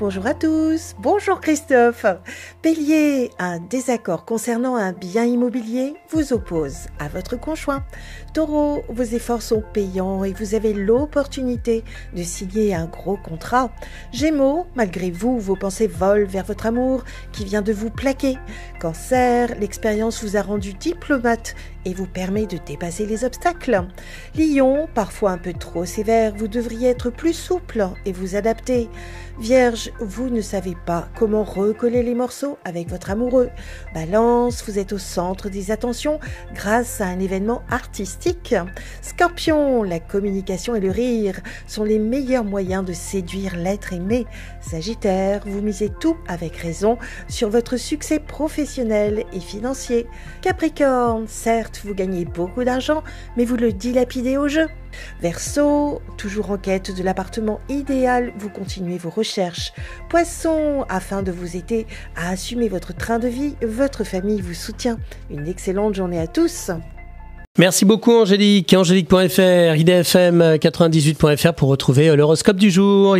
Bonjour à tous, bonjour Christophe. Bélier, un désaccord concernant un bien immobilier vous oppose à votre conjoint. Taureau, vos efforts sont payants et vous avez l'opportunité de signer un gros contrat. Gémeaux, malgré vous, vos pensées volent vers votre amour qui vient de vous plaquer. Cancer, l'expérience vous a rendu diplomate et vous permet de dépasser les obstacles. Lion, parfois un peu trop sévère, vous devriez être plus souple et vous adapter. Vierge, vous ne savez pas comment recoller les morceaux avec votre amoureux. Balance, vous êtes au centre des attentions grâce à un événement artistique. Scorpion, la communication et le rire sont les meilleurs moyens de séduire l'être aimé. Sagittaire, vous misez tout avec raison sur votre succès professionnel et financier. Capricorne, certes, vous gagnez beaucoup d'argent, mais vous le dilapidez au jeu. Verseau, toujours en quête de l'appartement idéal, vous continuez vos recherches. Poisson, afin de vous aider à assumer votre train de vie, votre famille vous soutient. Une excellente journée à tous. Merci beaucoup Angélique. Angélique.fr, idfm98.fr pour retrouver l'horoscope du jour.